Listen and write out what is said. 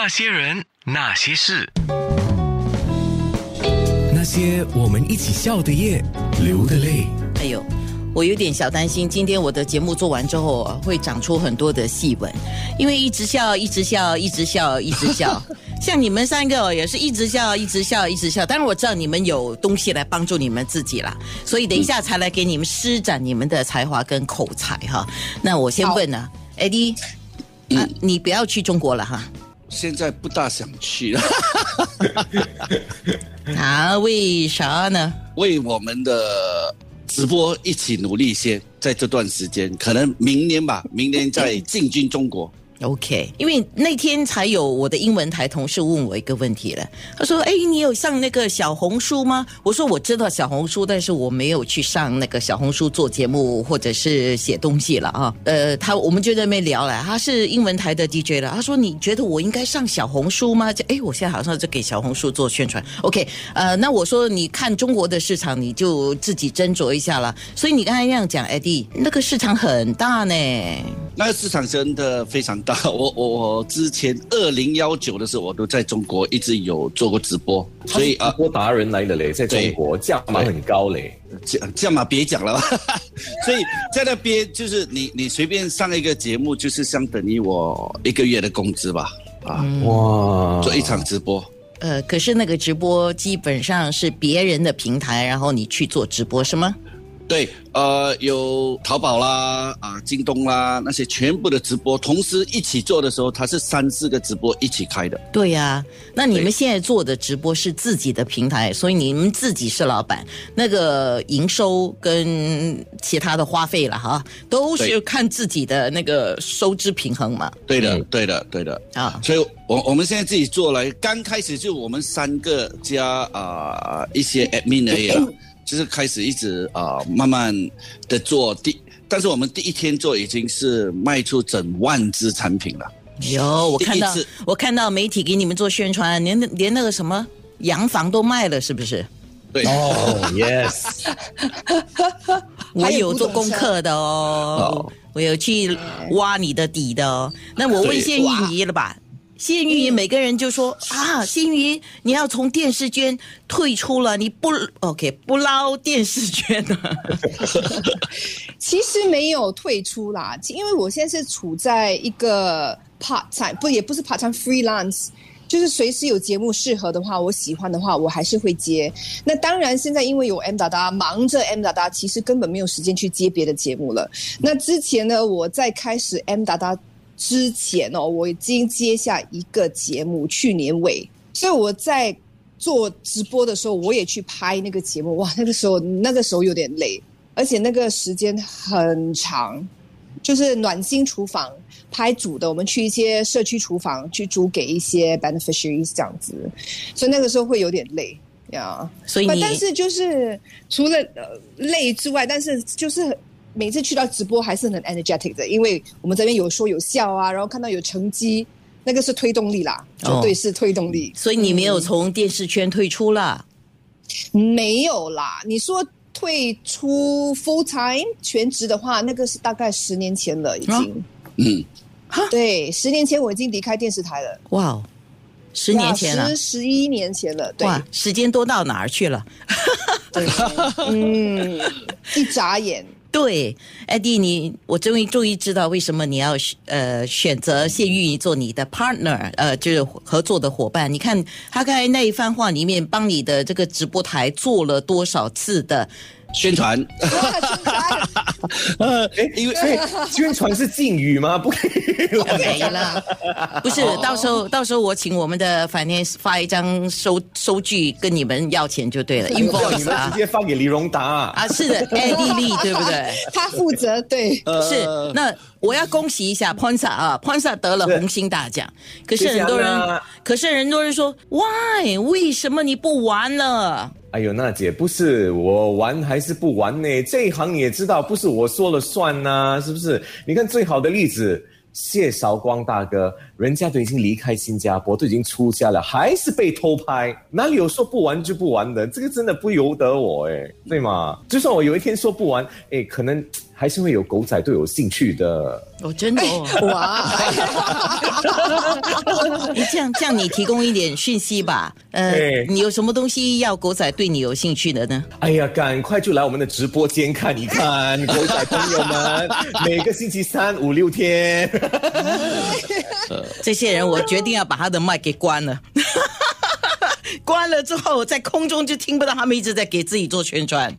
那些人，那些事，那些我们一起笑的夜，流的泪。哎呦，我有点小担心，今天我的节目做完之后啊会长出很多的细纹，因为一直笑，一直笑，一直笑，一直笑。像你们三个哦也是一直笑，一直笑，一直笑。当然我知道你们有东西来帮助你们自己啦，所以等一下才来给你们施展你们的才华跟口才哈。那我先问呢，艾迪，啊，你不要去中国了哈。现在不大想去了，啊，为啥呢？为我们的直播一起努力先，在这段时间，可能明年吧，明年再进军中国。OK，因为那天才有我的英文台同事问我一个问题了，他说：“哎，你有上那个小红书吗？”我说：“我知道小红书，但是我没有去上那个小红书做节目或者是写东西了啊。”呃，他我们就在那边聊了，他是英文台的 DJ 了，他说：“你觉得我应该上小红书吗？”就哎，我现在好像在给小红书做宣传。OK，呃，那我说你看中国的市场，你就自己斟酌一下了。所以你刚才那样讲，艾迪，那个市场很大呢。那个市场真的非常大，我我我之前二零幺九的时候，我都在中国一直有做过直播，所以啊直，播达人来的嘞，在中国价码很高嘞。这这样嘛，别讲了吧。所以在那边就是你你随便上一个节目，就是相等于我一个月的工资吧。啊，哇，做一场直播，呃，可是那个直播基本上是别人的平台，然后你去做直播是吗？对，呃，有淘宝啦，啊，京东啦，那些全部的直播同时一起做的时候，它是三四个直播一起开的。对呀、那你们对现在做的直播是自己的平台，所以你们自己是老板，那个营收跟其他的花费了哈，都是看自己的那个收支平衡嘛。对的，嗯对的，对的。啊，所以我我们现在自己做了，刚开始就我们三个加啊、一些 admin 而已了，就是开始一直啊、慢慢的做第，但是我们第一天做已经是卖出整万只产品了。有我看到我看到媒体给你们做宣传，连连那个什么洋房都卖了，是不是？对，哦，yes，我还有有做功课的哦哦，我有去挖你的底的哦。那我问一下玉仪了吧？谢玉仪每个人就说啊，谢玉仪你要从电视圈退出了，你不 OK 不捞电视圈了。其实没有退出啦，因为我现在是处在一个 part time，不也不是 part time freelance，就是随时有节目适合的话，我喜欢的话，我还是会接。那当然，现在因为有 M 达达，忙着 M 达达，其实根本没有时间去接别的节目了。那之前呢，我在开始 M 达达之前哦，我已经接下一个节目，去年尾，所以我在做直播的时候，我也去拍那个节目。哇，那个时候那个时候有点累，而且那个时间很长，就是暖心厨房拍煮的，我们去一些社区厨房去煮给一些 beneficiaries 这样子，所以那个时候会有点累呀。所以但是就是除了呃累之外，但是就是每次去到直播还是很 energetic 的，因为我们这边有说有笑啊，然后看到有成绩，那个是推动力啦，绝哦对是推动力。所以你没有从电视圈退出了。没有啦，你说退出 full time 全职的话，那个是大概十年前了，已经。嗯，对，十年前我已经离开电视台了，哇哦，十年前了十。十一年前了，对，哇，时间都到哪儿去了？对，嗯，一眨眼，对，艾迪，你我终于终于知道为什么你要呃选择谢玉仪做你的 partner，呃，就是合作的伙伴。你看他刚才那一番话里面，帮你的这个直播台做了多少次的宣传，呃，因为所以宣传是禁语吗？不可以。没了，不是，到时候到时候我请我们的 finance 发一张收收据跟你们要钱就对了，invoice 们直啊接发给李荣达。啊，是的，艾迪丽对不对？他负责，对，是，那我要恭喜一下 Ponsa 啊，Ponsa 得了红星大奖。可是很多人可是很多人说，Why？为什么你不玩了？哎呦，娜姐，不是我玩还是不玩呢？这一行你也知道，不是我说了算呐、是不是？你看最好的例子，谢韶光大哥，人家都已经离开新加坡，都已经出家了，还是被偷拍，哪里有说不玩就不玩的？这个真的不由得我诶，对吗？就算我有一天说不玩，诶，可能还是会有狗仔对有兴趣的。哦，真的哦。哇，你这样这样，你提供一点讯息吧。呃，你有什么东西要狗仔对你有兴趣的呢？哎呀，赶快就来我们的直播间看一看，狗仔朋友们，每个星期三五六天。这些人，我决定要把他的麦给关了。关了之后，在空中就听不到他们一直在给自己做宣传。